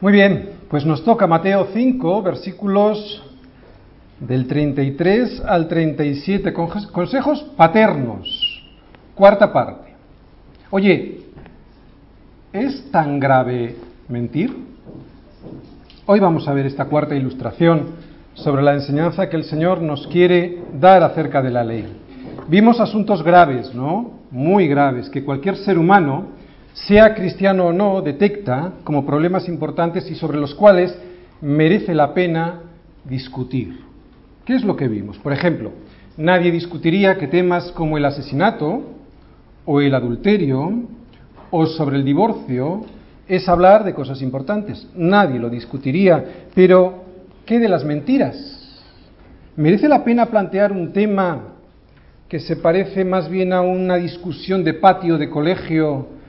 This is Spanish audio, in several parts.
Muy bien, pues nos toca Mateo 5, versículos del 33 al 37, consejos paternos, cuarta parte. Oye, ¿es tan grave mentir? Hoy vamos a ver esta cuarta ilustración sobre la enseñanza que el Señor nos quiere dar acerca de la ley. Vimos asuntos graves, ¿no? Muy graves, que cualquier ser humano, sea cristiano o no, detecta como problemas importantes y sobre los cuales merece la pena discutir. ¿Qué es lo que vimos? Por ejemplo, nadie discutiría que temas como el asesinato o el adulterio o sobre el divorcio es hablar de cosas importantes. Nadie lo discutiría. Pero, ¿qué de las mentiras? ¿Merece la pena plantear un tema que se parece más bien a una discusión de patio de colegio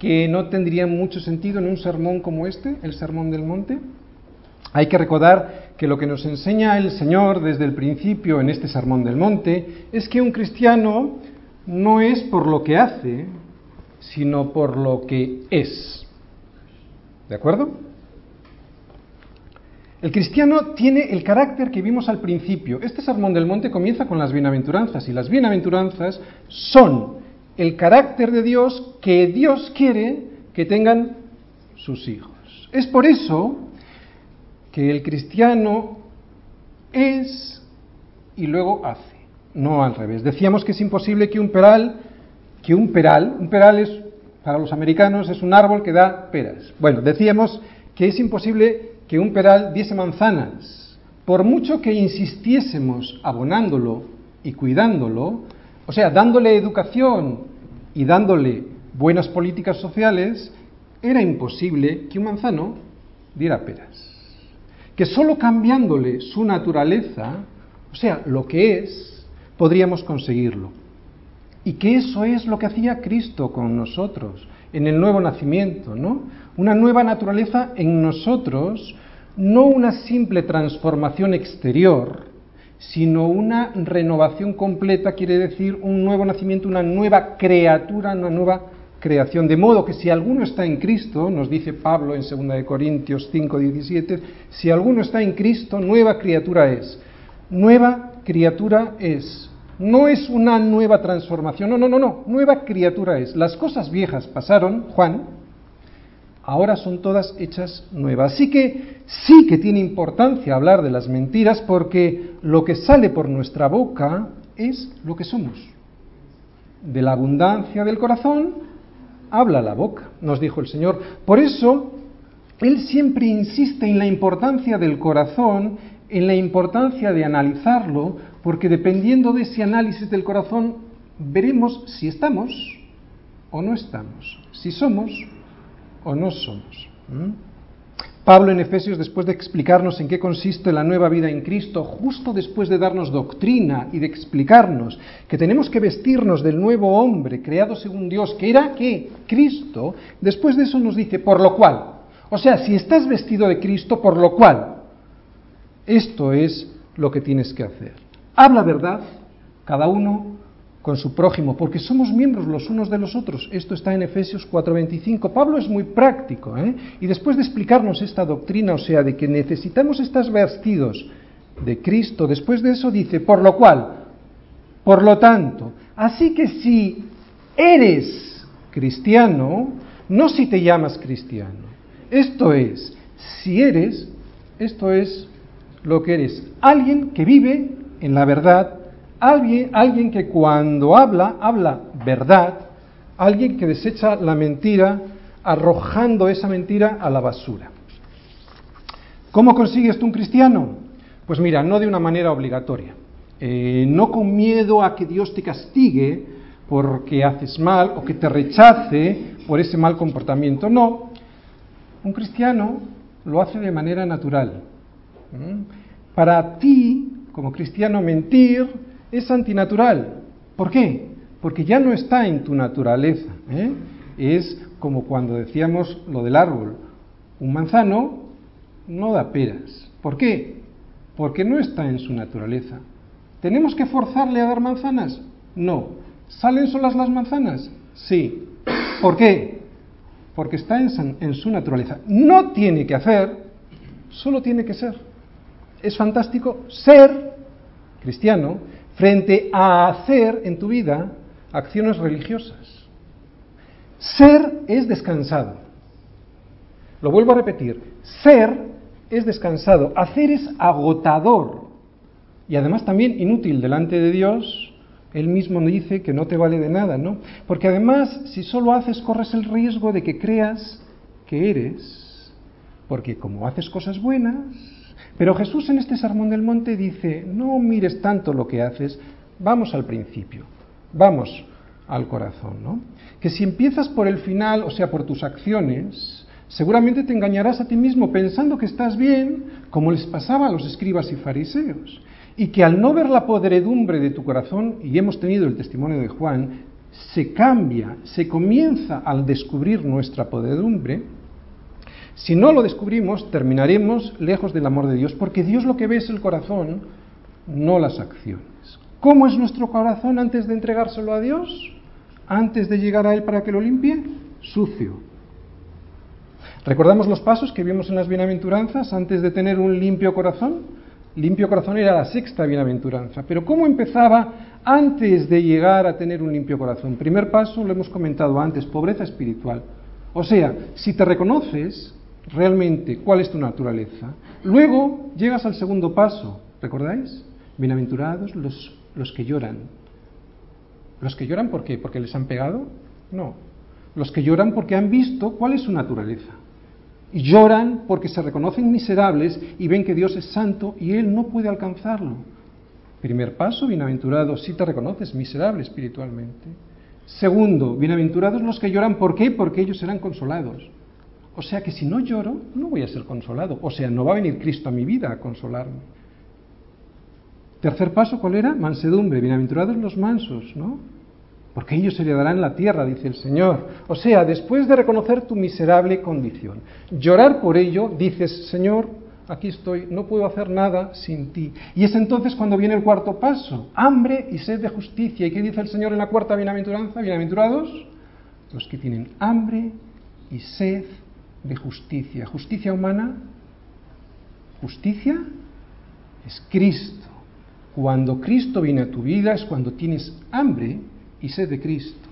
que no tendría mucho sentido en un sermón como este, el Sermón del Monte? Hay que recordar que lo que nos enseña el Señor desde el principio en este Sermón del Monte es que un cristiano no es por lo que hace, sino por lo que es. ¿De acuerdo? El cristiano tiene el carácter que vimos al principio. Este Sermón del Monte comienza con las bienaventuranzas y las bienaventuranzas son el carácter de Dios que Dios quiere que tengan sus hijos. Es por eso que el cristiano es y luego hace, no al revés. Decíamos que es imposible que un peral, que un peral, un peral es para los americanos es un árbol que da peras. Bueno, decíamos que es imposible que un peral diese manzanas. Por mucho que insistiésemos abonándolo y cuidándolo, o sea, dándole educación y dándole buenas políticas sociales, era imposible que un manzano diera peras que solo cambiándole su naturaleza, o sea, lo que es, podríamos conseguirlo. Y que eso es lo que hacía Cristo con nosotros en el nuevo nacimiento, ¿no? Una nueva naturaleza en nosotros, no una simple transformación exterior, sino una renovación completa, quiere decir un nuevo nacimiento, una nueva criatura, una nueva creación. De modo que si alguno está en Cristo, nos dice Pablo en 2 Corintios 5, 17, si alguno está en Cristo, nueva criatura es. Nueva criatura es. No es una nueva transformación, no, no, no, no, nueva criatura es. Las cosas viejas pasaron, Juan, ahora son todas hechas nuevas. Así que sí que tiene importancia hablar de las mentiras porque lo que sale por nuestra boca es lo que somos. De la abundancia del corazón habla la boca, nos dijo el Señor. Por eso, Él siempre insiste en la importancia del corazón, en la importancia de analizarlo, porque dependiendo de ese análisis del corazón, veremos si estamos o no estamos, si somos o no somos. Pablo en Efesios, después de explicarnos en qué consiste la nueva vida en Cristo, justo después de darnos doctrina y de explicarnos que tenemos que vestirnos del nuevo hombre creado según Dios, que era Cristo, después de eso nos dice, por lo cual, o sea, si estás vestido de Cristo, por lo cual, esto es lo que tienes que hacer. Habla verdad, cada uno con su prójimo, porque somos miembros los unos de los otros. Esto está en Efesios 4:25. Pablo es muy práctico, ¿eh? y después de explicarnos esta doctrina, o sea, de que necesitamos estar vestidos de Cristo, después de eso dice, por lo cual, por lo tanto, así que si eres cristiano, no si te llamas cristiano, esto es, si eres, esto es lo que eres, alguien que vive en la verdad Alguien, que cuando habla, habla verdad, alguien que desecha la mentira arrojando esa mentira a la basura. ¿Cómo consigues tú un cristiano? Pues mira, no de una manera obligatoria, eh, no con miedo a que Dios te castigue porque haces mal o que te rechace por ese mal comportamiento, no. Un cristiano lo hace de manera natural. Para ti, como cristiano, mentir es antinatural. ¿Por qué? Porque ya no está en tu naturaleza. ¿eh? Es como cuando decíamos lo del árbol. Un manzano no da peras. ¿Por qué? Porque no está en su naturaleza. ¿Tenemos que forzarle a dar manzanas? No. ¿Salen solas las manzanas? Sí. ¿Por qué? porque está en, en su naturaleza. No tiene que hacer, solo tiene que ser. Es fantástico ser cristiano frente a hacer en tu vida acciones religiosas. Ser es descansado. Lo vuelvo a repetir. Ser es descansado. Hacer es agotador. Y además también inútil delante de Dios. Él mismo dice que no te vale de nada, ¿no? Porque además, si solo haces, corres el riesgo de que creas que eres. Porque como haces cosas buenas, pero Jesús en este Sermón del Monte dice, no mires tanto lo que haces, vamos al principio, vamos al corazón, ¿no? Que si empiezas por el final, o sea, por tus acciones, seguramente te engañarás a ti mismo pensando que estás bien, como les pasaba a los escribas y fariseos, y que al no ver la podredumbre de tu corazón, y hemos tenido el testimonio de Juan, se cambia, se comienza al descubrir nuestra podredumbre, si no lo descubrimos, terminaremos lejos del amor de Dios, porque Dios lo que ve es el corazón, no las acciones. ¿Cómo es nuestro corazón antes de entregárselo a Dios? Antes de llegar a Él para que lo limpie? Sucio. ¿Recordamos los pasos que vimos en las bienaventuranzas antes de tener un limpio corazón? Limpio corazón era la sexta bienaventuranza. Pero ¿cómo empezaba antes de llegar a tener un limpio corazón? Primer paso, lo hemos comentado antes, pobreza espiritual. O sea, si te reconoces realmente cuál es tu naturaleza, luego llegas al segundo paso, ¿recordáis? Bienaventurados los, los que lloran. ¿Los que lloran por qué? ¿Porque les han pegado? No. Los que lloran porque han visto cuál es su naturaleza. Y lloran porque se reconocen miserables y ven que Dios es santo y Él no puede alcanzarlo. Primer paso, bienaventurado si te reconoces miserable espiritualmente. Segundo, bienaventurados los que lloran, ¿por qué? Porque ellos serán consolados. O sea que si no lloro, no voy a ser consolado. O sea, no va a venir Cristo a mi vida a consolarme. Tercer paso, ¿cuál era? Mansedumbre. Bienaventurados los mansos, ¿no? Porque ellos se heredarán la tierra, dice el Señor. O sea, después de reconocer tu miserable condición, llorar por ello, dices, Señor, aquí estoy, no puedo hacer nada sin ti. Y es entonces cuando viene el cuarto paso, hambre y sed de justicia. ¿Y qué dice el Señor en la cuarta bienaventuranza? Bienaventurados los que tienen hambre y sed de justicia. ¿Justicia humana? Justicia es Cristo. Cuando Cristo viene a tu vida es cuando tienes hambre y sed de Cristo.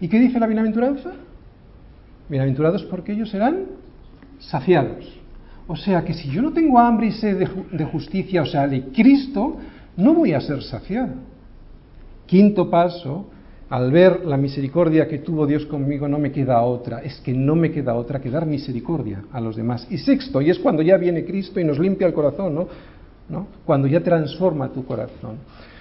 ¿Y qué dice la bienaventuranza? Bienaventurados porque ellos serán saciados. O sea que si yo no tengo hambre y sed de, de, justicia, o sea, de Cristo, no voy a ser saciado. Quinto paso, al ver la misericordia que tuvo Dios conmigo, no me queda otra, es que no me queda otra que dar misericordia a los demás. Y sexto, y es cuando ya viene Cristo y nos limpia el corazón, ¿no? ¿No? Cuando ya transforma tu corazón.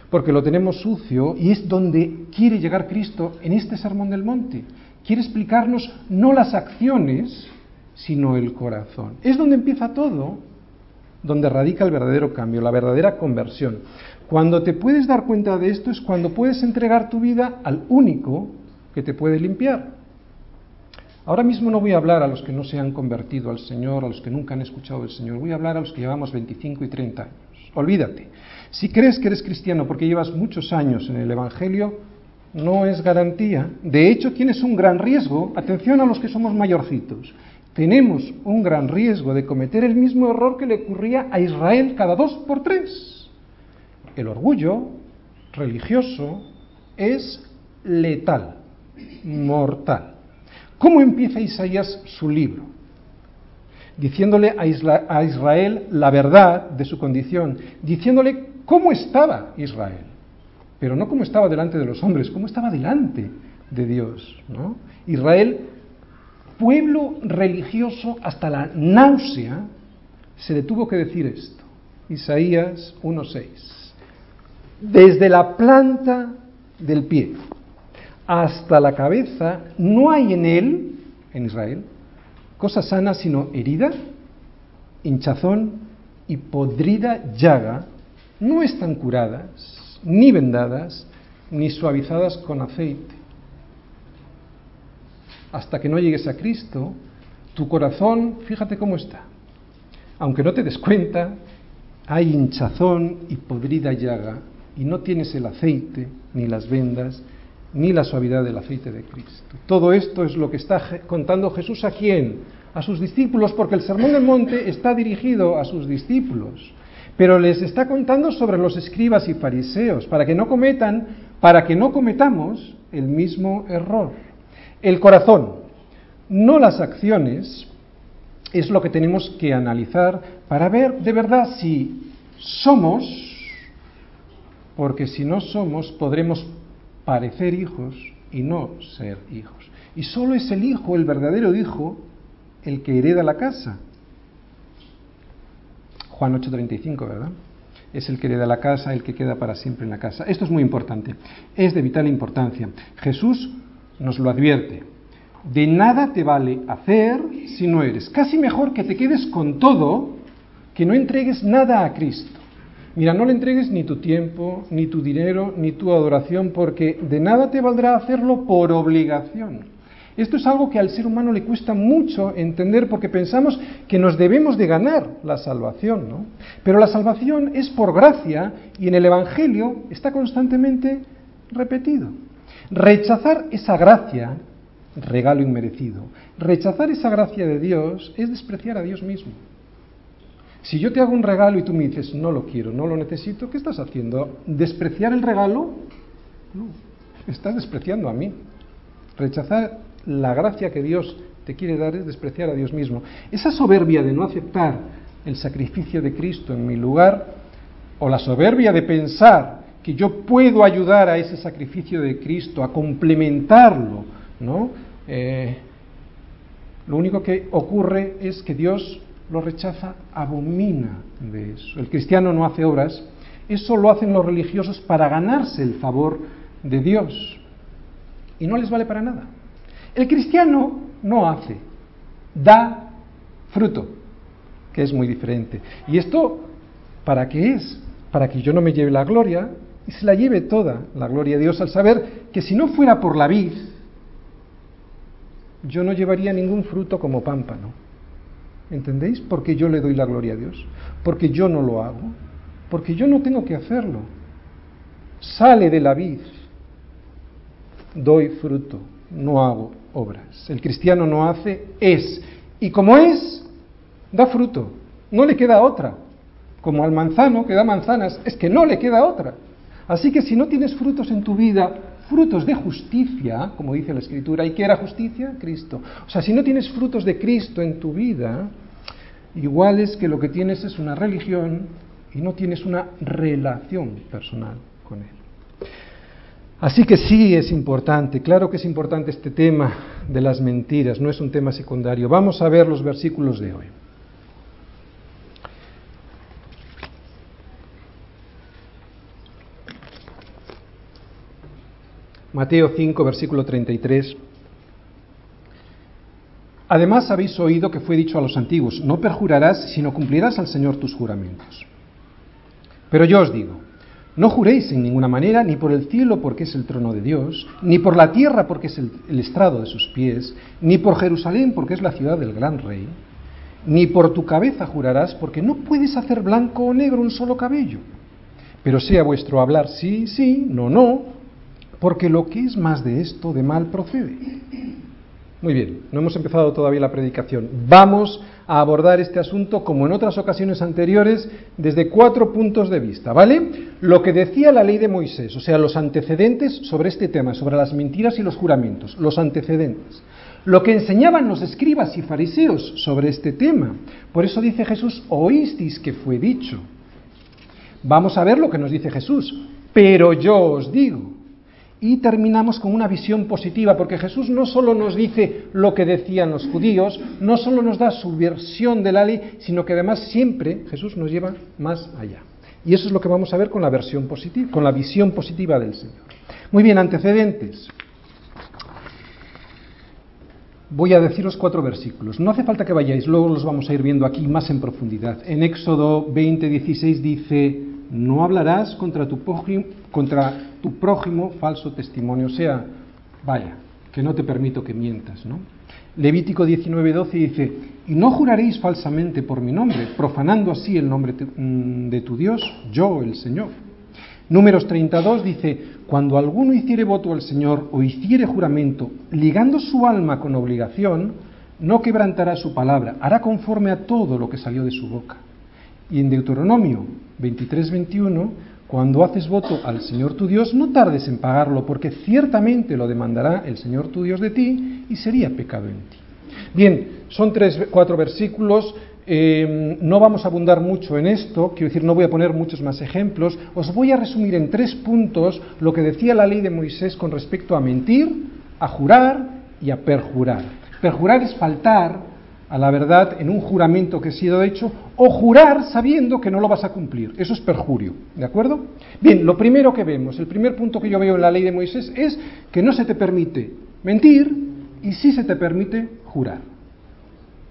Porque lo tenemos sucio y es donde quiere llegar Cristo en este sermón del monte. Quiere explicarnos no las acciones, sino el corazón. Es donde empieza todo, donde radica el verdadero cambio, la verdadera conversión. Cuando te puedes dar cuenta de esto es cuando puedes entregar tu vida al único que te puede limpiar. Ahora mismo no voy a hablar a los que no se han convertido al Señor, a los que nunca han escuchado del Señor, voy a hablar a los que llevamos 25 y 30 años. Olvídate. Si crees que eres cristiano porque llevas muchos años en el Evangelio, no es garantía. De hecho, tienes un gran riesgo. Atención a los que somos mayorcitos. Tenemos un gran riesgo de cometer el mismo error que le ocurría a Israel cada dos por tres el orgullo religioso es letal, mortal. ¿Cómo empieza Isaías su libro? Diciéndole a, Israel la verdad de su condición, diciéndole cómo estaba Israel, pero no cómo estaba delante de los hombres, cómo estaba delante de Dios. Israel, pueblo religioso hasta la náusea, se le tuvo que decir esto. Isaías 1.6 desde la planta del pie hasta la cabeza, no hay en él, en Israel, cosa sana sino herida, hinchazón y podrida llaga, no están curadas, ni vendadas, ni suavizadas con aceite. Hasta que no llegues a Cristo, tu corazón, fíjate cómo está. Aunque no te des cuenta, hay hinchazón y podrida llaga y no tienes el aceite, ni las vendas, ni la suavidad del aceite de Cristo. Todo esto es lo que está contando Jesús a quién? A sus discípulos, porque el Sermón del Monte está dirigido a sus discípulos, pero les está contando sobre los escribas y fariseos, para que no cometan, para que no cometamos el mismo error. El corazón, no las acciones, es lo que tenemos que analizar para ver de verdad si somos, porque si no somos podremos parecer hijos y no ser hijos. Y solo es el hijo, el verdadero hijo, el que hereda la casa. Juan 8:35, ¿verdad? Es el que hereda la casa, el que queda para siempre en la casa. Esto es muy importante, es de vital importancia. Jesús nos lo advierte. De nada te vale hacer si no eres. Casi mejor que te quedes con todo que no entregues nada a Cristo. Mira, no le entregues ni tu tiempo, ni tu dinero, ni tu adoración, porque de nada te valdrá hacerlo por obligación. Esto es algo que al ser humano le cuesta mucho entender porque pensamos que nos debemos de ganar la salvación, ¿no? Pero la salvación es por gracia y en el Evangelio está constantemente repetido. Rechazar esa gracia, regalo inmerecido, rechazar esa gracia de Dios es despreciar a Dios mismo. Si yo te hago un regalo y tú me dices, no lo quiero, no lo necesito, ¿qué estás haciendo? ¿Despreciar el regalo? No, estás despreciando a mí. Rechazar la gracia que Dios te quiere dar es despreciar a Dios mismo. Esa soberbia de no aceptar el sacrificio de Cristo en mi lugar, o la soberbia de pensar que yo puedo ayudar a ese sacrificio de Cristo, a complementarlo, ¿no? Eh, lo único que ocurre es que Dios lo rechaza, abomina de eso. El cristiano no hace obras, eso lo hacen los religiosos para ganarse el favor de Dios. Y no les vale para nada. El cristiano no hace, da fruto, que es muy diferente. ¿Y esto para qué es? Para que yo no me lleve la gloria y se la lleve toda la gloria de Dios al saber que si no fuera por la vid, yo no llevaría ningún fruto como pámpano. ¿Entendéis? Porque yo le doy la gloria a Dios. Porque yo no lo hago. Porque yo no tengo que hacerlo. Sale de la vid. Doy fruto. No hago obras. El cristiano no hace, es. Y como es, da fruto. No le queda otra. Como al manzano que da manzanas, es que no le queda otra. Así que si no tienes frutos en tu vida, frutos de justicia, como dice la Escritura, ¿y qué era justicia? Cristo. O sea, si no tienes frutos de Cristo en tu vida, igual es que lo que tienes es una religión y no tienes una relación personal con Él. Así que sí es importante, claro que es importante este tema de las mentiras, no es un tema secundario. Vamos a ver los versículos de hoy. Mateo 5, versículo 33. Además habéis oído que fue dicho a los antiguos, no perjurarás, sino cumplirás al Señor tus juramentos. Pero yo os digo, no juréis en ninguna manera, ni por el cielo porque es el trono de Dios, ni por la tierra porque es el, el estrado de sus pies, ni por Jerusalén porque es la ciudad del gran rey, ni por tu cabeza jurarás porque no puedes hacer blanco o negro un solo cabello. Pero sea vuestro hablar sí, sí, no, no, porque lo que es más de esto, de mal procede. Muy bien, no hemos empezado todavía la predicación. Vamos a abordar este asunto, como en otras ocasiones anteriores, desde cuatro puntos de vista, ¿vale? Lo que decía la ley de Moisés, o sea, los antecedentes sobre este tema, sobre las mentiras y los juramentos, los antecedentes. Lo que enseñaban los escribas y fariseos sobre este tema. Por eso dice Jesús, oísteis que fue dicho. Vamos a ver lo que nos dice Jesús. Pero yo os digo, y terminamos con una visión positiva, porque Jesús no solo nos dice lo que decían los judíos, no solo nos da su versión de la ley, sino que además siempre Jesús nos lleva más allá. Y eso es lo que vamos a ver con la versión positiva, con la visión positiva del Señor. Muy bien, antecedentes. Voy a deciros cuatro versículos. No hace falta que vayáis, luego los vamos a ir viendo aquí más en profundidad. En Éxodo 20, 16 dice, no hablarás contra tu, contra tu prójimo falso testimonio, o sea, vaya, que no te permito que mientas, ¿no? Levítico 19:12 dice, y no juraréis falsamente por mi nombre, profanando así el nombre mm, de tu Dios, yo el Señor. Números 32 dice, cuando alguno hiciere voto al Señor o hiciere juramento, ligando su alma con obligación, no quebrantará su palabra, hará conforme a todo lo que salió de su boca. Y en Deuteronomio 23, 21, cuando haces voto al Señor tu Dios, no tardes en pagarlo, porque ciertamente lo demandará el Señor tu Dios de ti y sería pecado en ti. Bien, son tres, cuatro versículos. Eh, no vamos a abundar mucho en esto, quiero decir, no voy a poner muchos más ejemplos. Os voy a resumir en tres puntos lo que decía la ley de Moisés con respecto a mentir, a jurar y a perjurar. Perjurar es faltar a la verdad en un juramento que ha sido hecho o jurar sabiendo que no lo vas a cumplir. Eso es perjurio, ¿de acuerdo? Bien, lo primero que vemos, el primer punto que yo veo en la ley de Moisés es que no se te permite mentir y sí se te permite jurar.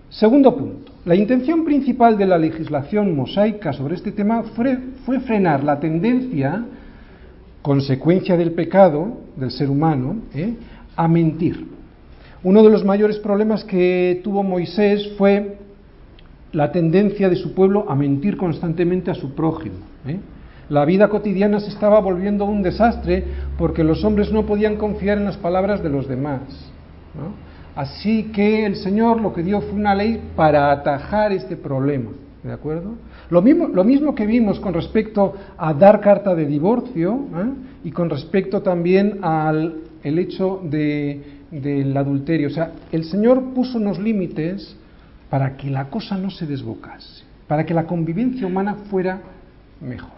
Segundo punto, la intención principal de la legislación mosaica sobre este tema fue, fue frenar la tendencia, consecuencia del pecado del ser humano, ¿eh? a mentir. Uno de los mayores problemas que tuvo Moisés fue la tendencia de su pueblo a mentir constantemente a su prójimo. ¿eh? La vida cotidiana se estaba volviendo un desastre porque los hombres no podían confiar en las palabras de los demás. Así que el Señor lo que dio fue una ley para atajar este problema. ¿De acuerdo? Lo mismo, lo mismo que vimos con respecto a dar carta de divorcio ¿eh? y con respecto también al el hecho de, del adulterio. O sea, el Señor puso unos límites para que la cosa no se desbocase, para que la convivencia humana fuera mejor.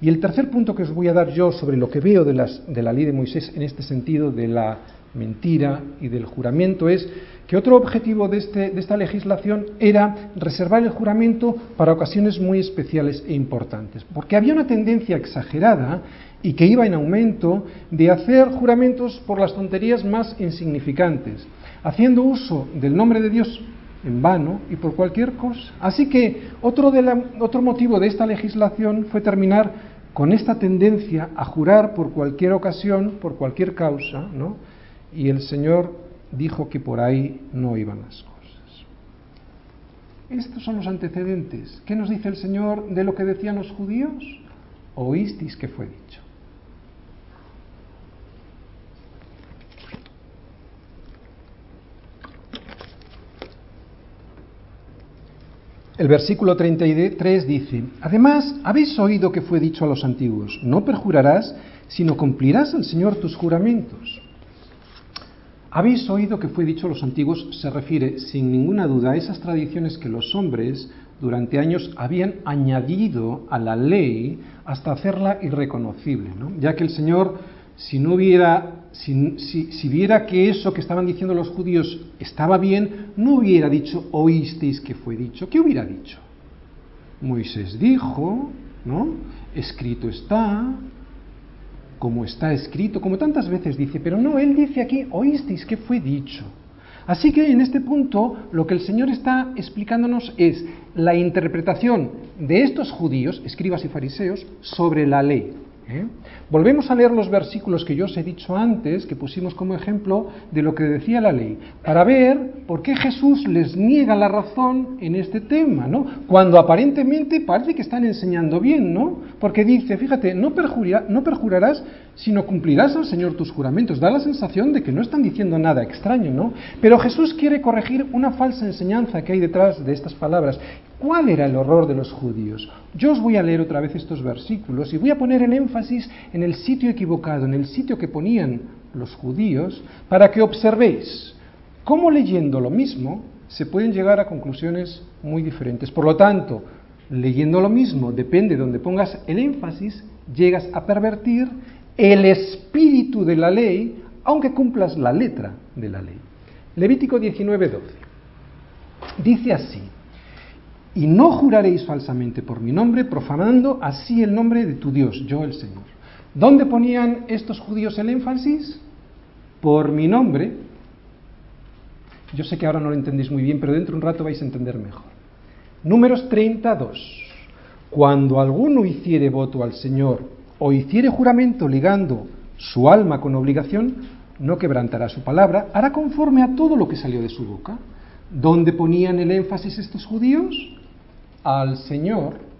Y el tercer punto que os voy a dar yo sobre lo que veo de, las, de la ley de Moisés en este sentido de la mentira y del juramento es que otro objetivo de, este, de, esta legislación era reservar el juramento para ocasiones muy especiales e importantes, porque había una tendencia exagerada y que iba en aumento de hacer juramentos por las tonterías más insignificantes, haciendo uso del nombre de Dios en vano y por cualquier cosa. Así que otro, otro motivo de esta legislación fue terminar con esta tendencia a jurar por cualquier ocasión, por cualquier causa, ¿no? Y el Señor dijo que por ahí no iban las cosas. Estos son los antecedentes. ¿Qué nos dice el Señor de lo que decían los judíos? Oísteis que fue dicho. El versículo 33 dice, Además, habéis oído que fue dicho a los antiguos, no perjurarás, sino cumplirás al Señor tus juramentos. Habéis oído que fue dicho a los antiguos, se refiere sin ninguna duda a esas tradiciones que los hombres durante años habían añadido a la ley hasta hacerla irreconocible, ¿no? ya que el Señor, si no hubiera si, viera que eso que estaban diciendo los judíos estaba bien, no hubiera dicho, oísteis que fue dicho. ¿Qué hubiera dicho? Moisés dijo, ¿no? Escrito está, como está escrito, como tantas veces dice, pero no, él dice aquí, oísteis que fue dicho. Así que en este punto lo que el Señor está explicándonos es la interpretación de estos judíos, escribas y fariseos, sobre la ley. ¿Eh? Volvemos a leer los versículos que yo os he dicho antes, que pusimos como ejemplo de lo que decía la ley, para ver por qué Jesús les niega la razón en este tema, ¿no? Cuando aparentemente parece que están enseñando bien, ¿no? Porque dice, fíjate, no, no perjurarás, sino cumplirás al Señor tus juramentos. Da la sensación de que no están diciendo nada extraño, ¿no? Pero Jesús quiere corregir una falsa enseñanza que hay detrás de estas palabras. ¿Cuál era el horror de los judíos? Yo os voy a leer otra vez estos versículos y voy a poner el énfasis en el sitio equivocado, en el sitio que ponían los judíos, para que observéis cómo leyendo lo mismo se pueden llegar a conclusiones muy diferentes. Por lo tanto, leyendo lo mismo, depende de donde pongas el énfasis, llegas a pervertir el espíritu de la ley, aunque cumplas la letra de la ley. Levítico 19:12. Dice así, y no juraréis falsamente por mi nombre, profanando así el nombre de tu Dios, yo el Señor. ¿Dónde ponían estos judíos el énfasis? Por mi nombre. Yo sé que ahora no lo entendéis muy bien, pero dentro de un rato vais a entender mejor. Números 32. Cuando alguno hiciere voto al Señor o hiciere juramento ligando su alma con obligación, no quebrantará su palabra, hará conforme a todo lo que salió de su boca. ¿Dónde ponían el énfasis estos judíos? Al Señor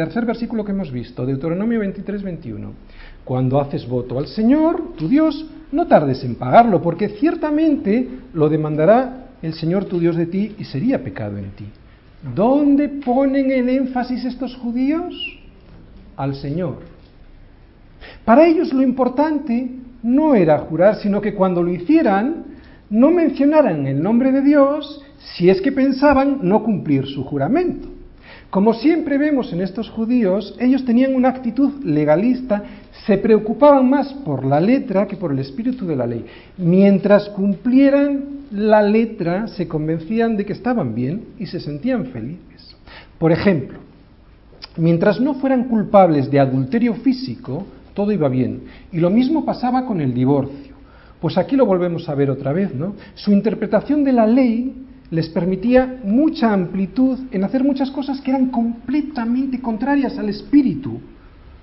Tercer versículo que hemos visto, Deuteronomio 23, 21. Cuando haces voto al Señor, tu Dios, no tardes en pagarlo, porque ciertamente lo demandará el Señor tu Dios de ti y sería pecado en ti. ¿Dónde ponen el énfasis estos judíos? Al Señor. Para ellos lo importante no era jurar, sino que cuando lo hicieran, no mencionaran el nombre de Dios si es que pensaban no cumplir su juramento. Como siempre vemos en estos judíos, ellos tenían una actitud legalista, se preocupaban más por la letra que por el espíritu de la ley. Mientras cumplieran la letra, se convencían de que estaban bien y se sentían felices. Por ejemplo, mientras no fueran culpables de adulterio físico, todo iba bien. Y lo mismo pasaba con el divorcio. Pues aquí lo volvemos a ver otra vez, ¿no? Su interpretación de la ley les permitía mucha amplitud en hacer muchas cosas que eran completamente contrarias al espíritu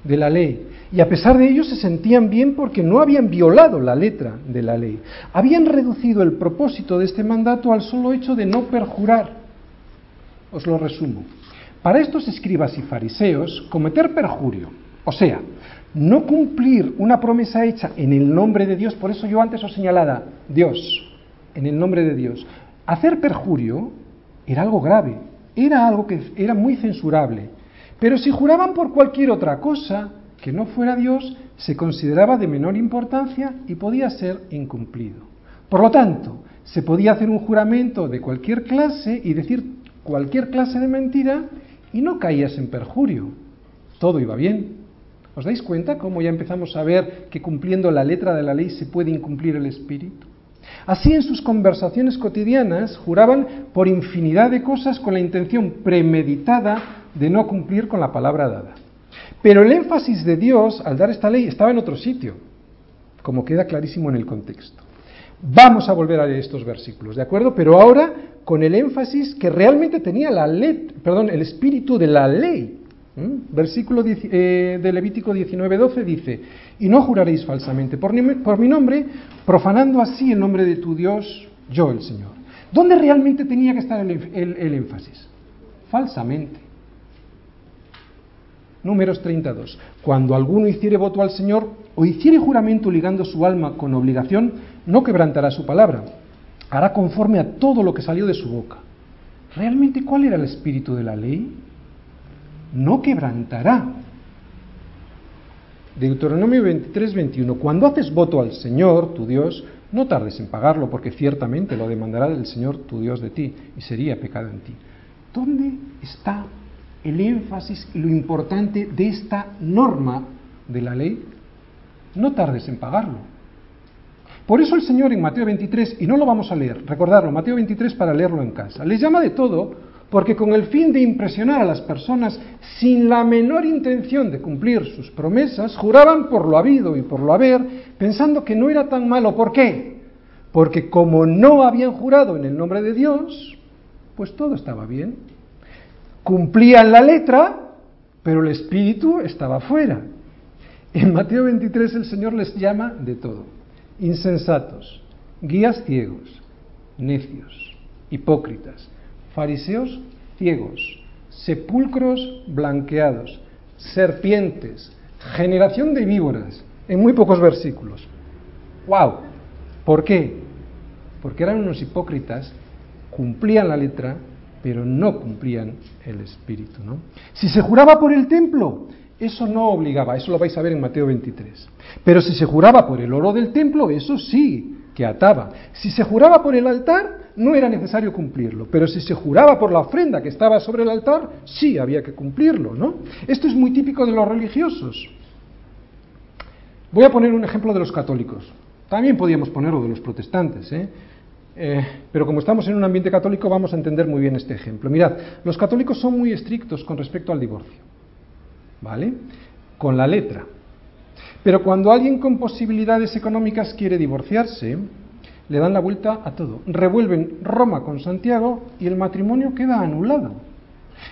de la ley. Y a pesar de ello se sentían bien porque no habían violado la letra de la ley. Habían reducido el propósito de este mandato al solo hecho de no perjurar. Os lo resumo. Para estos escribas y fariseos, cometer perjurio, o sea, no cumplir una promesa hecha en el nombre de Dios, por eso yo antes os señalaba, Dios, en el nombre de Dios, Hacer perjurio era algo grave, era algo que era muy censurable. Pero si juraban por cualquier otra cosa que no fuera Dios, se consideraba de menor importancia y podía ser incumplido. Por lo tanto, se podía hacer un juramento de cualquier clase y decir cualquier clase de mentira y no caías en perjurio. Todo iba bien. ¿Os dais cuenta cómo ya empezamos a ver que cumpliendo la letra de la ley se puede incumplir el espíritu? Así en sus conversaciones cotidianas juraban por infinidad de cosas con la intención premeditada de no cumplir con la palabra dada. Pero el énfasis de Dios al dar esta ley estaba en otro sitio, como queda clarísimo en el contexto. Vamos a volver a leer estos versículos, ¿de acuerdo? Pero ahora con el énfasis que realmente tenía la ley, perdón, el espíritu de la ley. ¿Mm? Versículo eh, de Levítico 19:12 dice, y no juraréis falsamente por, mi nombre, profanando así el nombre de tu Dios, yo el Señor. ¿Dónde realmente tenía que estar el, énfasis? Falsamente. Números 32. Cuando alguno hiciere voto al Señor o hiciere juramento ligando su alma con obligación, no quebrantará su palabra. Hará conforme a todo lo que salió de su boca. ¿Realmente cuál era el espíritu de la ley? No quebrantará. Deuteronomio 23, 21. Cuando haces voto al Señor, tu Dios, no tardes en pagarlo, porque ciertamente lo demandará del Señor tu Dios de ti, y sería pecado en ti. ¿Dónde está el énfasis y lo importante de esta norma de la ley? No tardes en pagarlo. Por eso el Señor en Mateo 23, y no lo vamos a leer, recordarlo, Mateo 23 para leerlo en casa, les llama de todo porque con el fin de impresionar a las personas sin la menor intención de cumplir sus promesas, juraban por lo habido y por lo haber, pensando que no era tan malo. ¿Por qué? Porque como no habían jurado en el nombre de Dios, pues todo estaba bien. Cumplían la letra, pero el espíritu estaba fuera. En Mateo 23 el Señor les llama de todo. Insensatos, guías ciegos, necios, hipócritas fariseos ciegos, sepulcros blanqueados, serpientes, generación de víboras, en muy pocos versículos. ¡Wow! ¿Por qué? Porque eran unos hipócritas, cumplían la letra, pero no cumplían el espíritu. ¿no? Si se juraba por el templo, eso no obligaba, eso lo vais a ver en Mateo 23. Pero si se juraba por el oro del templo, eso sí, que ataba. Si se juraba por el altar, no era necesario cumplirlo, pero si se juraba por la ofrenda que estaba sobre el altar, sí había que cumplirlo, ¿no? Esto es muy típico de los religiosos. Voy a poner un ejemplo de los católicos. También podríamos ponerlo de los protestantes, ¿eh? Eh, pero como estamos en un ambiente católico vamos a entender muy bien este ejemplo. Mirad, los católicos son muy estrictos con respecto al divorcio, ¿vale? Con la letra. Pero cuando alguien con posibilidades económicas quiere divorciarse, le dan la vuelta a todo. Revuelven Roma con Santiago y el matrimonio queda anulado.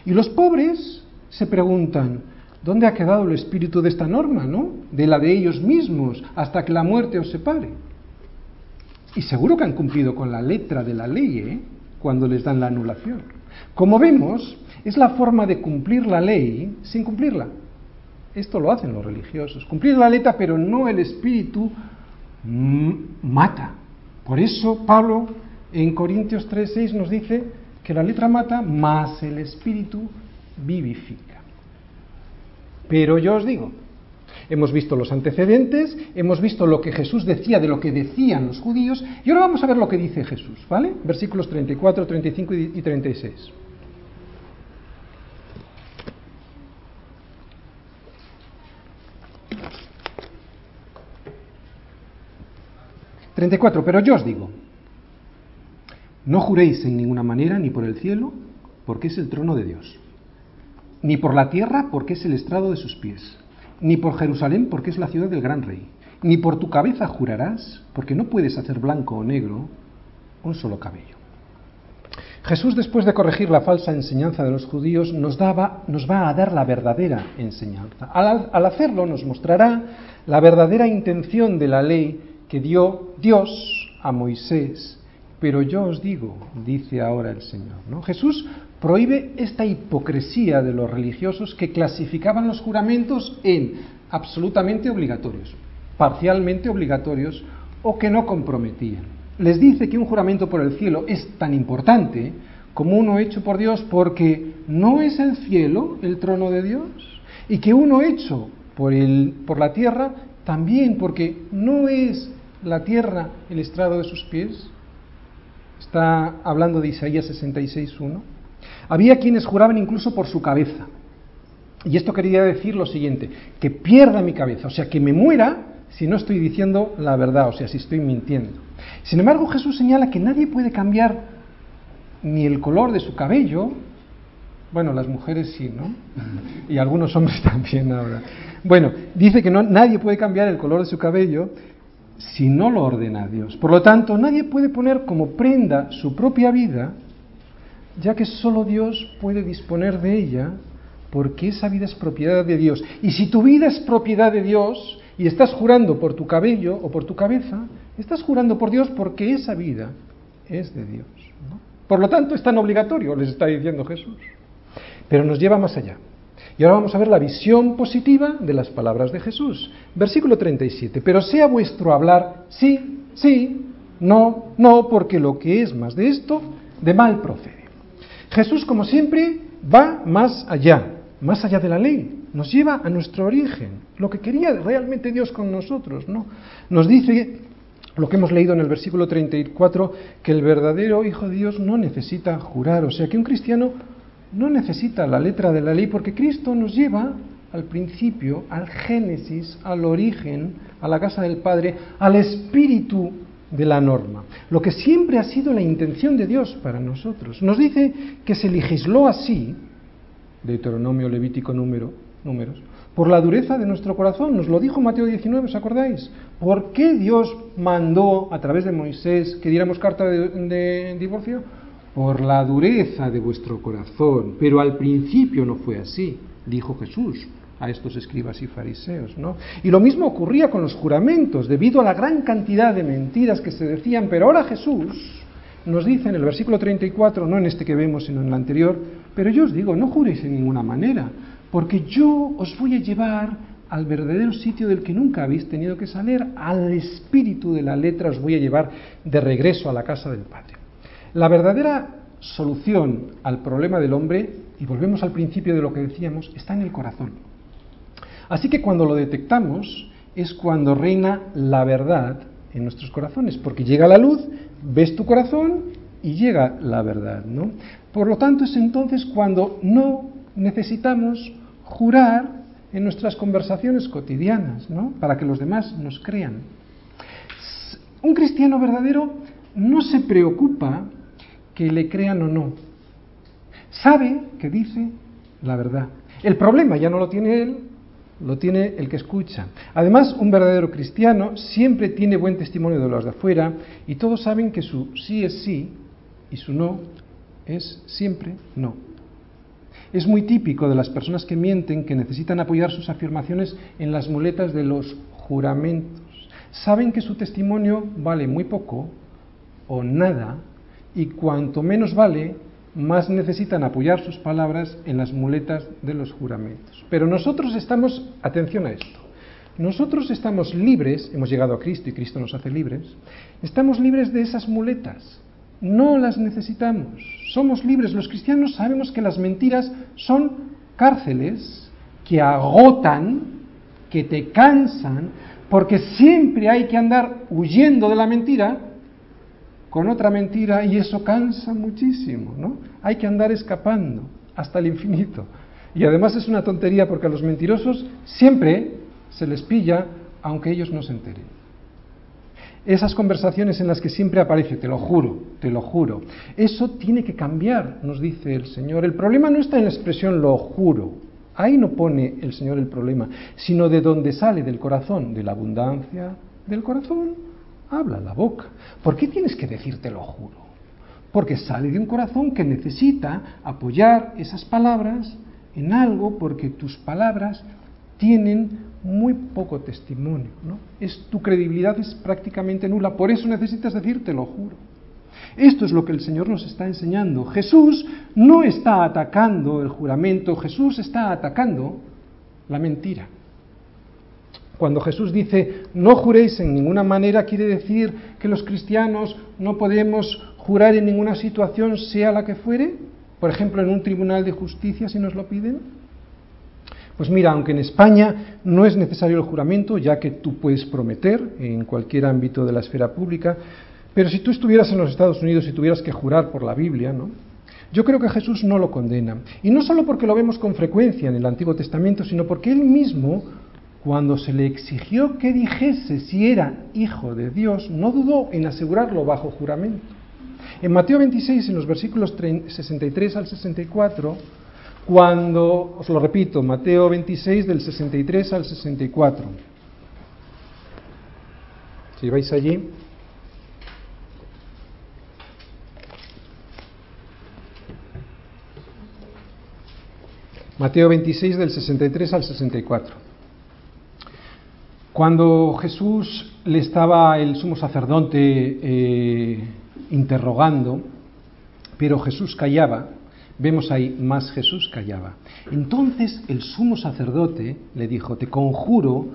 Y los pobres se preguntan, ¿dónde ha quedado el espíritu de esta norma, no? De la de ellos mismos, hasta que la muerte os separe. Y seguro que han cumplido con la letra de la ley, ¿eh? Cuando les dan la anulación. Como vemos, es la forma de cumplir la ley sin cumplirla. Esto lo hacen los religiosos. Cumplir la letra, pero no el espíritu mata. Por eso Pablo en Corintios 3:6 nos dice que la letra mata, más el espíritu vivifica. Pero yo os digo, hemos visto los antecedentes, hemos visto lo que Jesús decía de lo que decían los judíos, y ahora vamos a ver lo que dice Jesús, ¿vale? Versículos 34, 35 y 36. 34. Pero yo os digo, no juréis en ninguna manera ni por el cielo, porque es el trono de Dios, ni por la tierra, porque es el estrado de sus pies, ni por Jerusalén, porque es la ciudad del gran rey, ni por tu cabeza jurarás, porque no puedes hacer blanco o negro un solo cabello. Jesús, después de corregir la falsa enseñanza de los judíos, nos, daba, nos va a dar la verdadera enseñanza. Al, al hacerlo nos mostrará la verdadera intención de la ley que dio Dios a Moisés. Pero yo os digo, dice ahora el Señor, ¿no? Jesús prohíbe esta hipocresía de los religiosos que clasificaban los juramentos en absolutamente obligatorios, parcialmente obligatorios o que no comprometían. Les dice que un juramento por el cielo es tan importante como uno hecho por Dios porque no es el cielo el trono de Dios y que uno hecho por, el, por la tierra también porque no es la tierra el estrado de sus pies. Está hablando de Isaías 66.1. Había quienes juraban incluso por su cabeza. Y esto quería decir lo siguiente, que pierda mi cabeza, o sea, que me muera si no estoy diciendo la verdad, o sea, si estoy mintiendo. Sin embargo, Jesús señala que nadie puede cambiar ni el color de su cabello, bueno, las mujeres sí, ¿no? Y algunos hombres también ahora. Bueno, dice que no, nadie puede cambiar el color de su cabello, si no lo ordena Dios. Por lo tanto, nadie puede poner como prenda su propia vida, ya que solo Dios puede disponer de ella, porque esa vida es propiedad de Dios. Y si tu vida es propiedad de Dios y estás jurando por tu cabello o por tu cabeza, estás jurando por Dios porque esa vida es de Dios. Por lo tanto, es tan obligatorio, les está diciendo Jesús. Pero nos lleva más allá. Y ahora vamos a ver la visión positiva de las palabras de Jesús. Versículo 37. Pero sea vuestro hablar sí, sí, no, no, porque lo que es más de esto, de mal procede. Jesús, como siempre, va más allá, más allá de la ley. Nos lleva a nuestro origen, lo que quería realmente Dios con nosotros, ¿no? Nos dice lo que hemos leído en el versículo 34, que el verdadero Hijo de Dios no necesita jurar, o sea que un cristiano no necesita la letra de la ley porque Cristo nos lleva al principio, al génesis, al origen, a la casa del Padre, al espíritu de la norma, lo que siempre ha sido la intención de Dios para nosotros. Nos dice que se legisló así, Deuteronomio, Levítico, número, números, por la dureza de nuestro corazón. Nos lo dijo Mateo 19, ¿os acordáis? ¿Por qué Dios mandó a través de Moisés que diéramos carta de, de divorcio? Por la dureza de vuestro corazón. Pero al principio no fue así, dijo Jesús a estos escribas y fariseos, ¿no? Y lo mismo ocurría con los juramentos, debido a la gran cantidad de mentiras que se decían, pero ahora Jesús nos dice en el versículo 34, no en este que vemos, sino en el anterior, pero yo os digo, no juréis en ninguna manera, porque yo os voy a llevar al verdadero sitio del que nunca habéis tenido que salir, al espíritu de la letra os voy a llevar de regreso a la casa del Padre. La verdadera solución al problema del hombre, y volvemos al principio de lo que decíamos, está en el corazón. Así que cuando lo detectamos es cuando reina la verdad en nuestros corazones, porque llega la luz, ves tu corazón y llega la verdad, ¿no? Por lo tanto es entonces cuando no necesitamos jurar en nuestras conversaciones cotidianas, ¿no? Para que los demás nos crean. Un cristiano verdadero no se preocupa que le crean o no. Sabe que dice la verdad. El problema ya no lo tiene él, lo tiene el que escucha. Además, un verdadero cristiano siempre tiene buen testimonio de los de afuera y todos saben que su sí es sí y su no es siempre no. Es muy típico de las personas que mienten que necesitan apoyar sus afirmaciones en las muletas de los juramentos. Saben que su testimonio vale muy poco o nada y cuanto menos vale, más necesitan apoyar sus palabras en las muletas de los juramentos. Pero nosotros estamos, atención a esto, nosotros estamos libres, hemos llegado a Cristo y Cristo nos hace libres, estamos libres de esas muletas, no las necesitamos, somos libres. Los cristianos sabemos que las mentiras son cárceles que agotan, que te cansan, porque siempre hay que andar huyendo de la mentira con otra mentira y eso cansa muchísimo, ¿no? Hay que andar escapando hasta el infinito. Y además es una tontería porque a los mentirosos siempre se les pilla aunque ellos no se enteren. Esas conversaciones en las que siempre aparece, te lo juro, te lo juro, eso tiene que cambiar, nos dice el Señor. El problema no está en la expresión lo juro, ahí no pone el Señor el problema, sino de dónde sale del corazón, de la abundancia del corazón habla la boca. ¿Por qué tienes que decirte lo juro? Porque sale de un corazón que necesita apoyar esas palabras en algo porque tus palabras tienen muy poco testimonio, ¿no? Es tu credibilidad es prácticamente nula, por eso necesitas decirte lo juro. Esto es lo que el Señor nos está enseñando. Jesús no está atacando el juramento, Jesús está atacando la mentira. Cuando Jesús dice no juréis en ninguna manera, quiere decir que los cristianos no podemos jurar en ninguna situación, sea la que fuere, por ejemplo en un tribunal de justicia si nos lo piden. Pues mira, aunque en España no es necesario el juramento, ya que tú puedes prometer en cualquier ámbito de la esfera pública, pero si tú estuvieras en los Estados Unidos y tuvieras que jurar por la Biblia, ¿no? Yo creo que Jesús no lo condena. Y no solo porque lo vemos con frecuencia en el Antiguo Testamento, sino porque él mismo cuando se le exigió que dijese si era hijo de Dios, no dudó en asegurarlo bajo juramento. En Mateo 26, en los versículos 63 al 64, cuando, os lo repito, Mateo 26 del 63 al 64. Si vais allí. Mateo 26 del 63 al 64. Cuando Jesús le estaba el sumo sacerdote eh, interrogando, pero Jesús callaba, vemos ahí, más Jesús callaba. Entonces el sumo sacerdote le dijo, te conjuro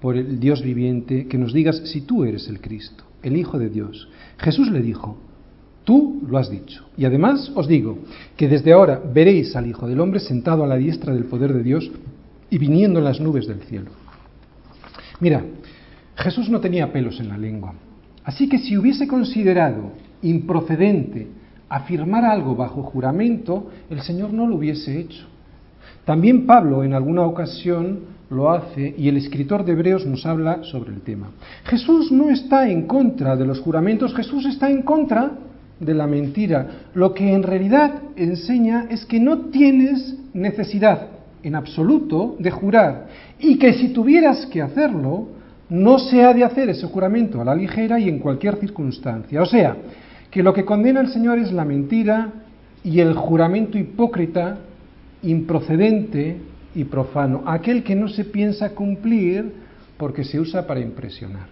por el Dios viviente que nos digas si tú eres el Cristo, el Hijo de Dios. Jesús le dijo, tú lo has dicho. Y además os digo que desde ahora veréis al Hijo del Hombre sentado a la diestra del poder de Dios y viniendo en las nubes del cielo. Mira, Jesús no tenía pelos en la lengua. Así que si hubiese considerado improcedente afirmar algo bajo juramento, el Señor no lo hubiese hecho. También Pablo en alguna ocasión lo hace y el escritor de Hebreos nos habla sobre el tema. Jesús no está en contra de los juramentos, Jesús está en contra de la mentira. Lo que en realidad enseña es que no tienes necesidad en absoluto de jurar y que si tuvieras que hacerlo, no se ha de hacer ese juramento a la ligera y en cualquier circunstancia. O sea, que lo que condena el Señor es la mentira y el juramento hipócrita, improcedente y profano, aquel que no se piensa cumplir porque se usa para impresionar.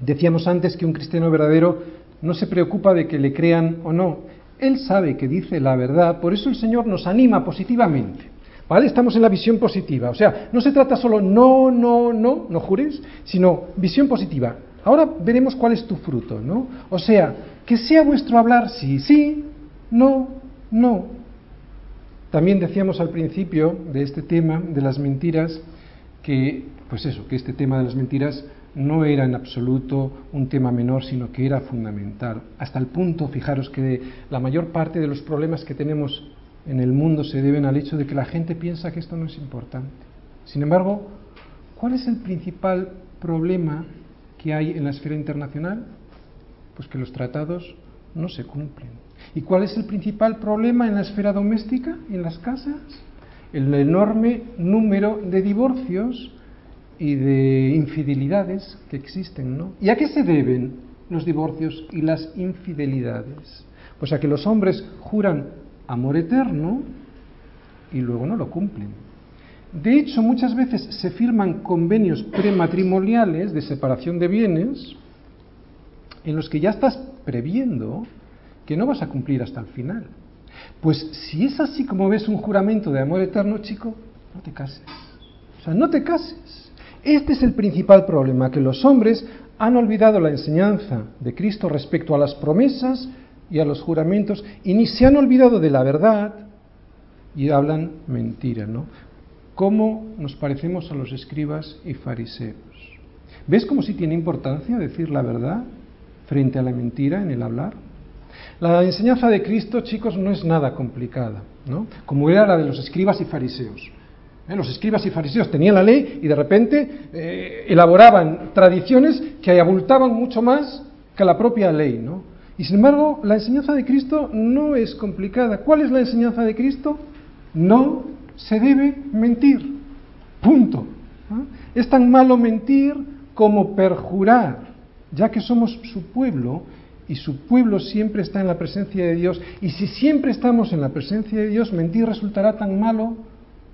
Decíamos antes que un cristiano verdadero no se preocupa de que le crean o no. Él sabe que dice la verdad, por eso el Señor nos anima positivamente ¿Vale? Estamos en la visión positiva. O sea, no se trata solo no, no, no, no jures, sino visión positiva. Ahora veremos cuál es tu fruto, ¿no? O sea, que sea vuestro hablar sí, sí, no, no. También decíamos al principio de este tema de las mentiras que, pues eso, que este tema de las mentiras no era en absoluto un tema menor, sino que era fundamental. Hasta el punto, fijaros, que la mayor parte de los problemas que tenemos en el mundo se deben al hecho de que la gente piensa que esto no es importante. Sin embargo, ¿cuál es el principal problema que hay en la esfera internacional? Pues que los tratados no se cumplen. ¿Y cuál es el principal problema en la esfera doméstica, en las casas? El enorme número de divorcios y de infidelidades que existen, ¿no? ¿Y a qué se deben los divorcios y las infidelidades? Pues a que los hombres juran amor eterno y luego no lo cumplen. De hecho, muchas veces se firman convenios prematrimoniales de separación de bienes en los que ya estás previendo que no vas a cumplir hasta el final. Pues si es así como ves un juramento de amor eterno, chico, no te cases. O sea, no te cases. Este es el principal problema, que los hombres han olvidado la enseñanza de Cristo respecto a las promesas y a los juramentos y ni se han olvidado de la verdad y hablan mentira, ¿no? ¿Cómo nos parecemos a los escribas y fariseos? ¿Ves cómo sí tiene importancia decir la verdad frente a la mentira en el hablar? La enseñanza de Cristo, chicos, no es nada complicada, ¿no? Como era la de los escribas y fariseos. ¿Eh? Los escribas y fariseos tenían la ley y de repente eh, elaboraban tradiciones que abultaban mucho más que la propia ley, ¿no? Y sin embargo, la enseñanza de Cristo no es complicada. ¿Cuál es la enseñanza de Cristo? No se debe mentir. Punto. Es tan malo mentir como perjurar, ya que somos su pueblo y su pueblo siempre está en la presencia de Dios. Y si siempre estamos en la presencia de Dios, mentir resultará tan malo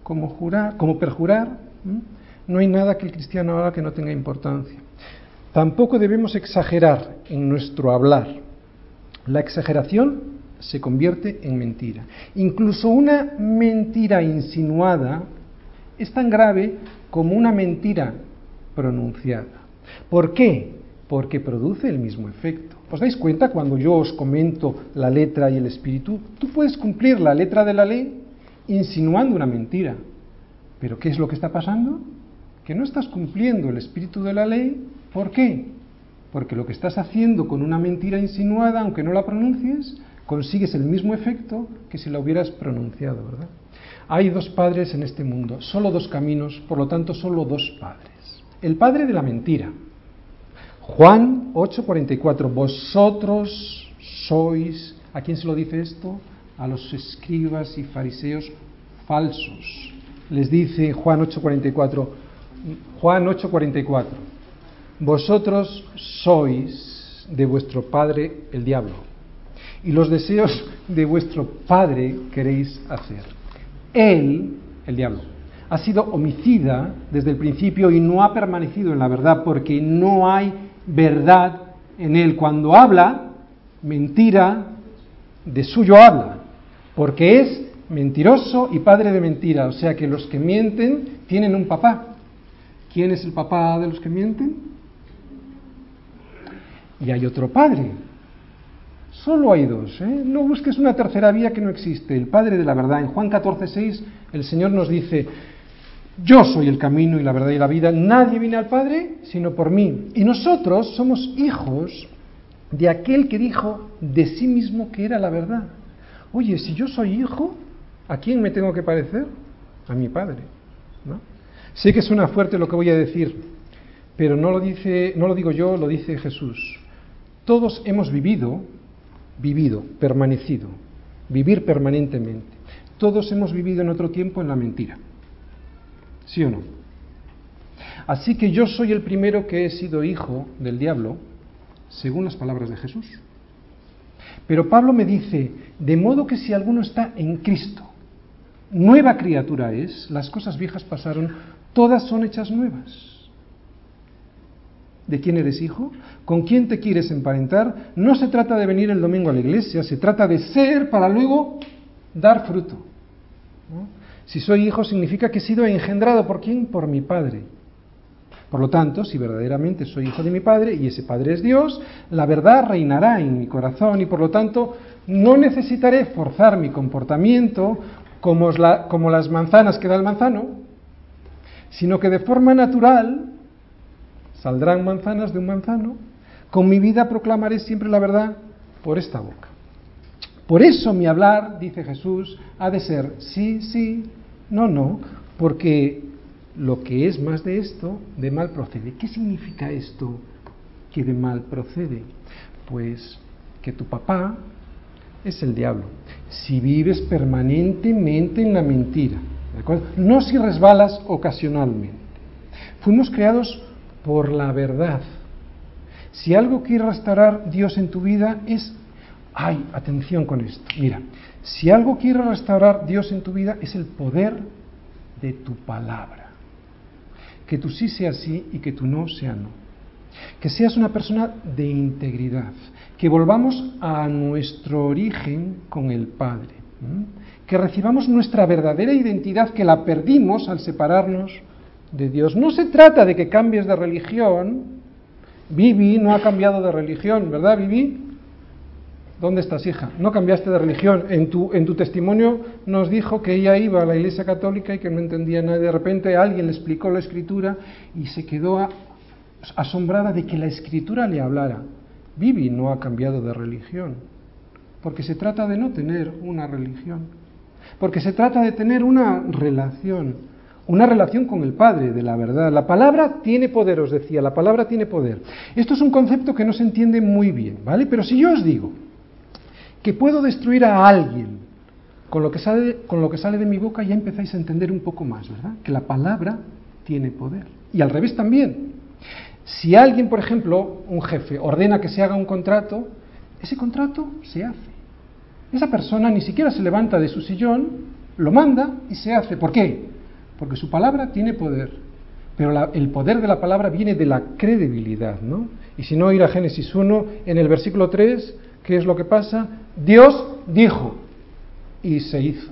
como jurar, como perjurar. No hay nada que el cristiano haga que no tenga importancia. Tampoco debemos exagerar en nuestro hablar. La exageración se convierte en mentira. Incluso una mentira insinuada es tan grave como una mentira pronunciada. ¿Por qué? Porque produce el mismo efecto. ¿Os dais cuenta cuando yo os comento la letra y el espíritu? Tú puedes cumplir la letra de la ley insinuando una mentira. Pero ¿qué es lo que está pasando? Que no estás cumpliendo el espíritu de la ley. ¿Por qué? Porque lo que estás haciendo con una mentira insinuada, aunque no la pronuncies, consigues el mismo efecto que si la hubieras pronunciado, ¿verdad? Hay dos padres en este mundo, solo dos caminos, por lo tanto solo dos padres. El padre de la mentira. Juan 8:44, vosotros sois, ¿a quién se lo dice esto? A los escribas y fariseos falsos. Les dice Juan 8:44, Juan 8:44, vosotros sois de vuestro padre el diablo y los deseos de vuestro padre queréis hacer. Él, el diablo, ha sido homicida desde el principio y no ha permanecido en la verdad porque no hay verdad en él. Cuando habla, mentira de suyo habla, porque es mentiroso y padre de mentira. O sea que los que mienten tienen un papá. ¿Quién es el papá de los que mienten? Y hay otro padre, Solo hay dos. ¿eh? No busques una tercera vía que no existe. El Padre de la verdad. En Juan 14, 6, el Señor nos dice, yo soy el camino y la verdad y la vida. Nadie viene al Padre sino por mí. Y nosotros somos hijos de aquel que dijo de sí mismo que era la verdad. Oye, si yo soy hijo, ¿a quién me tengo que parecer? A mi Padre. ¿no? Sé que suena fuerte lo que voy a decir, pero no lo, dice, no lo digo yo, lo dice Jesús. Todos hemos vivido vivido, permanecido, vivir permanentemente. Todos hemos vivido en otro tiempo en la mentira. ¿Sí o no? Así que yo soy el primero que he sido hijo del diablo, según las palabras de Jesús. Pero Pablo me dice, de modo que si alguno está en Cristo, nueva criatura es, las cosas viejas pasaron, todas son hechas nuevas de quién eres hijo, con quién te quieres emparentar. No se trata de venir el domingo a la iglesia, se trata de ser para luego dar fruto. Si soy hijo significa que he sido engendrado por quién? Por mi Padre. Por lo tanto, si verdaderamente soy hijo de mi Padre y ese Padre es Dios, la verdad reinará en mi corazón y por lo tanto no necesitaré forzar mi comportamiento como, como las manzanas que da el manzano, sino que de forma natural saldrán manzanas de un manzano. Con mi vida proclamaré siempre la verdad por esta boca. Por eso mi hablar, dice Jesús, ha de ser sí, sí, no, no, porque lo que es más de esto, de mal procede. ¿Qué significa esto que de mal procede? Pues que tu papá es el diablo. Si vives permanentemente en la mentira, no si resbalas ocasionalmente. Fuimos creados por la verdad. Si algo quiere restaurar Dios en tu vida es, ay, atención con esto, mira, si algo quiere restaurar Dios en tu vida es el poder de tu palabra. Que tu sí sea sí y que tu no sea no. Que seas una persona de integridad. Que volvamos a nuestro origen con el Padre. que recibamos nuestra verdadera identidad que la perdimos al separarnos de Dios. No se trata de que cambies de religión. Vivi no ha cambiado de religión, ¿verdad, Vivi? ¿Dónde estás, hija? No cambiaste de religión. En tu, en tu testimonio nos dijo que ella iba a la iglesia católica y que no entendía nada. De repente alguien le explicó la escritura y se quedó asombrada de que la escritura le hablara. Vivi no ha cambiado de religión. Porque se trata de no tener una religión. Porque se trata de tener una relación. Una relación con el Padre de la verdad. La palabra tiene poder, os decía, la palabra tiene poder. Esto es un concepto que no se entiende muy bien, ¿vale? Pero si yo os digo que puedo destruir a alguien con lo que sale, con lo que sale de mi boca, ya empezáis a entender un poco más, ¿verdad? Que la palabra tiene poder. Y al revés también. Si alguien, por ejemplo, un jefe, ordena que se haga un contrato, ese contrato se hace. Esa persona ni siquiera se levanta de su sillón, lo manda y se hace. ¿Por qué? Porque su palabra tiene poder. Pero el poder de la palabra viene de la credibilidad, ¿no? Y si no, ir a Génesis 1, en el versículo 3, ¿qué es lo que pasa? Dios dijo y se hizo.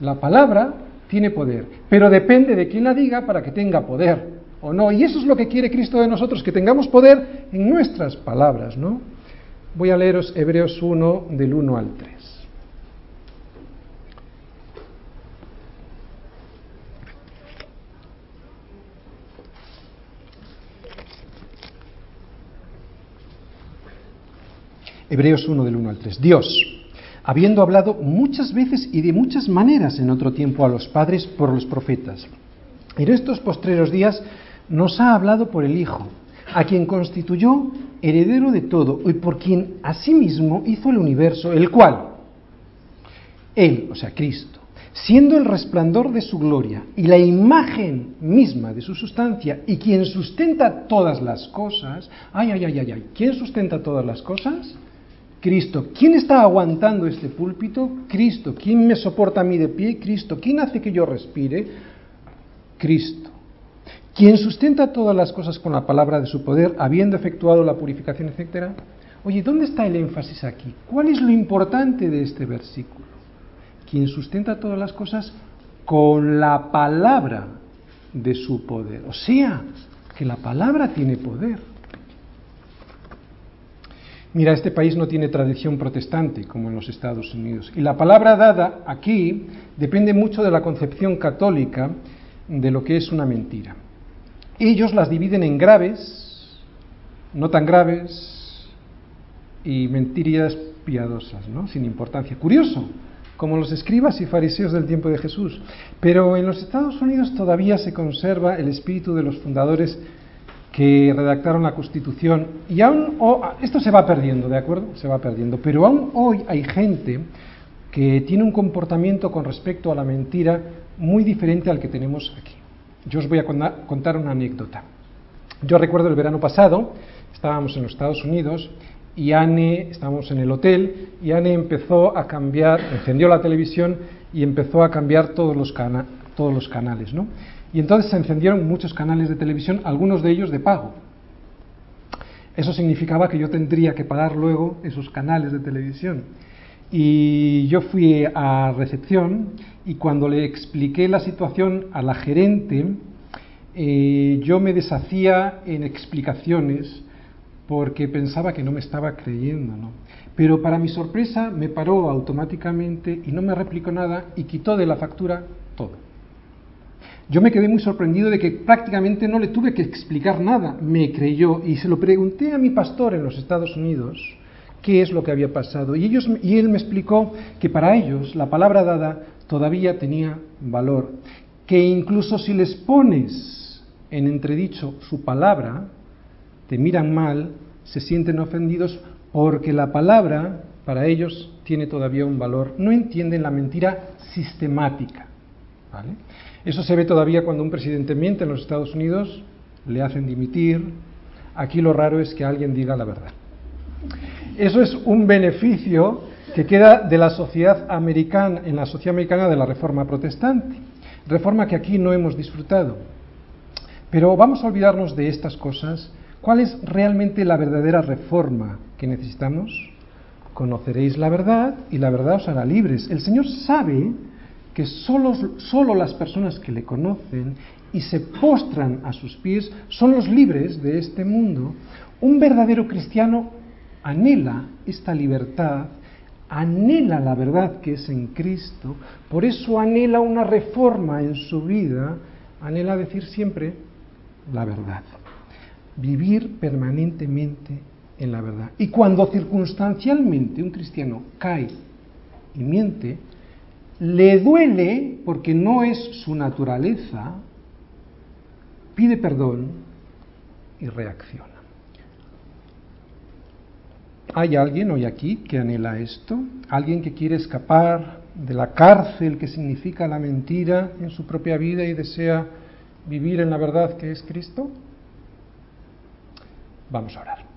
La palabra tiene poder, pero depende de quién la diga para que tenga poder o no. Y eso es lo que quiere Cristo de nosotros, que tengamos poder en nuestras palabras, ¿no? Voy a leeros Hebreos 1 del 1 al 3. Hebreos 1 del 1 al 3. Dios, habiendo hablado muchas veces y de muchas maneras en otro tiempo a los padres por los profetas, en estos postreros días nos ha hablado por el Hijo, a quien constituyó heredero de todo y por quien asimismo hizo el universo, el cual, Él, o sea, Cristo, siendo el resplandor de su gloria y la imagen misma de su sustancia y quien sustenta todas las cosas, ay, ay, ay, ay, ay, ¿quién sustenta todas las cosas? Cristo. ¿Quién está aguantando este púlpito? Cristo. ¿Quién me soporta a mí de pie? Cristo. ¿Quién hace que yo respire? Cristo. ¿Quién sustenta todas las cosas con la palabra de su poder, habiendo efectuado la purificación, etcétera? Oye, ¿dónde está el énfasis aquí? ¿Cuál es lo importante de este versículo? Quien sustenta todas las cosas con la palabra de su poder. O sea, que la palabra tiene poder. Mira, este país no tiene tradición protestante como en los Estados Unidos. Y la palabra dada aquí depende mucho de la concepción católica de lo que es una mentira. Ellos las dividen en graves, no tan graves, y mentiras piadosas, ¿no? Sin importancia. Curioso, como los escribas y fariseos del tiempo de Jesús. Pero en los Estados Unidos todavía se conserva el espíritu de los fundadores que redactaron la Constitución, y aún, esto se va perdiendo, ¿de acuerdo? Se va perdiendo, pero aún hoy hay gente que tiene un comportamiento con respecto a la mentira muy diferente al que tenemos aquí. Yo os voy a contar una anécdota. Yo recuerdo el verano pasado, estábamos en los Estados Unidos y Anne, estábamos en el hotel, y Anne empezó a cambiar, encendió la televisión y empezó a cambiar todos los, todos los canales, ¿no? Y entonces se encendieron muchos canales de televisión, algunos de ellos de pago. Eso significaba que yo tendría que pagar luego esos canales de televisión. Y yo fui a recepción y cuando le expliqué la situación a la gerente, eh, yo me deshacía en explicaciones porque pensaba que no me estaba creyendo. ¿no? Pero para mi sorpresa me paró automáticamente y no me replicó nada y quitó de la factura todo. Yo me quedé muy sorprendido de que prácticamente no le tuve que explicar nada, me creyó y se lo pregunté a mi pastor en los Estados Unidos qué es lo que había pasado. Y ellos y él me explicó que para ellos la palabra dada todavía tenía valor, que incluso si les pones en entredicho su palabra, te miran mal, se sienten ofendidos porque la palabra para ellos tiene todavía un valor, no entienden la mentira sistemática, ¿vale? Eso se ve todavía cuando un presidente miente en los Estados Unidos, le hacen dimitir. Aquí lo raro es que alguien diga la verdad. Eso es un beneficio que queda de la sociedad americana, en la sociedad americana de la reforma protestante. Reforma que aquí no hemos disfrutado. Pero vamos a olvidarnos de estas cosas. ¿Cuál es realmente la verdadera reforma que necesitamos? Conoceréis la verdad y la verdad os hará libres. El Señor sabe que solo, solo las personas que le conocen y se postran a sus pies son los libres de este mundo. Un verdadero cristiano anhela esta libertad, anhela la verdad que es en Cristo, por eso anhela una reforma en su vida, anhela decir siempre la verdad, vivir permanentemente en la verdad. Y cuando circunstancialmente un cristiano cae y miente, le duele porque no es su naturaleza, pide perdón y reacciona. ¿Hay alguien hoy aquí que anhela esto? ¿Alguien que quiere escapar de la cárcel que significa la mentira en su propia vida y desea vivir en la verdad que es Cristo? Vamos a orar.